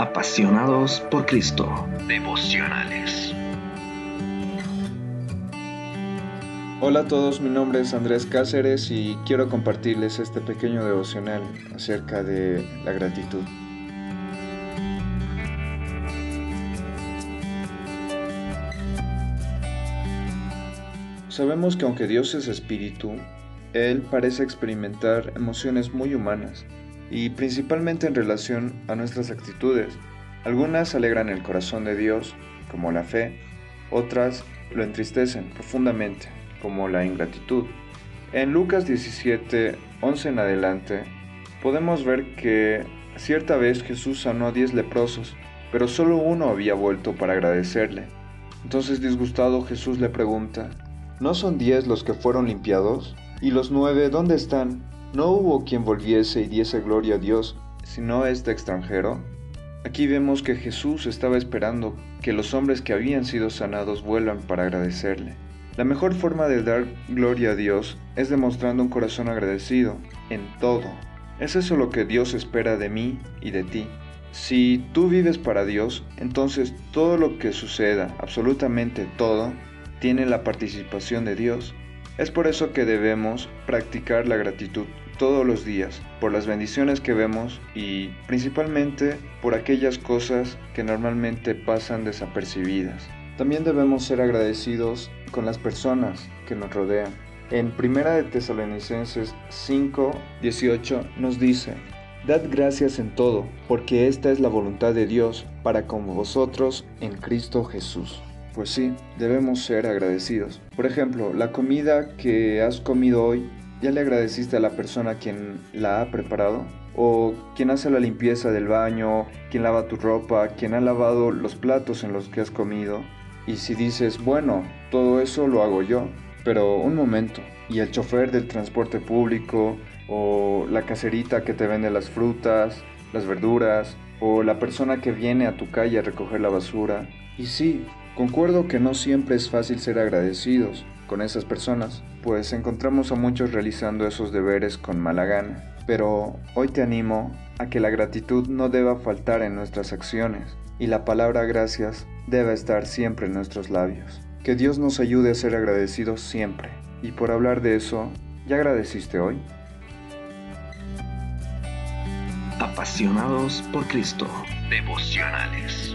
Apasionados por Cristo. Devocionales. Hola a todos, mi nombre es Andrés Cáceres y quiero compartirles este pequeño devocional acerca de la gratitud. Sabemos que aunque Dios es espíritu, Él parece experimentar emociones muy humanas y principalmente en relación a nuestras actitudes. Algunas alegran el corazón de Dios, como la fe, otras lo entristecen profundamente, como la ingratitud. En Lucas 17, 11 en adelante, podemos ver que cierta vez Jesús sanó a diez leprosos, pero solo uno había vuelto para agradecerle. Entonces disgustado Jesús le pregunta, ¿no son diez los que fueron limpiados? ¿Y los nueve dónde están? No hubo quien volviese y diese gloria a Dios, sino este extranjero. Aquí vemos que Jesús estaba esperando que los hombres que habían sido sanados vuelvan para agradecerle. La mejor forma de dar gloria a Dios es demostrando un corazón agradecido en todo. Es eso lo que Dios espera de mí y de ti. Si tú vives para Dios, entonces todo lo que suceda, absolutamente todo, tiene la participación de Dios. Es por eso que debemos practicar la gratitud todos los días, por las bendiciones que vemos y principalmente por aquellas cosas que normalmente pasan desapercibidas. También debemos ser agradecidos con las personas que nos rodean. En 1 de Tesalonicenses 5, 18 nos dice, Dad gracias en todo, porque esta es la voluntad de Dios para con vosotros en Cristo Jesús. Pues sí, debemos ser agradecidos. Por ejemplo, la comida que has comido hoy, ¿ya le agradeciste a la persona quien la ha preparado? ¿O quien hace la limpieza del baño, quien lava tu ropa, quien ha lavado los platos en los que has comido? Y si dices, bueno, todo eso lo hago yo, pero un momento, ¿y el chofer del transporte público? ¿O la caserita que te vende las frutas, las verduras? ¿O la persona que viene a tu calle a recoger la basura? Y sí, Concuerdo que no siempre es fácil ser agradecidos con esas personas, pues encontramos a muchos realizando esos deberes con mala gana. Pero hoy te animo a que la gratitud no deba faltar en nuestras acciones y la palabra gracias debe estar siempre en nuestros labios. Que Dios nos ayude a ser agradecidos siempre. Y por hablar de eso, ¿ya agradeciste hoy? Apasionados por Cristo. Devocionales.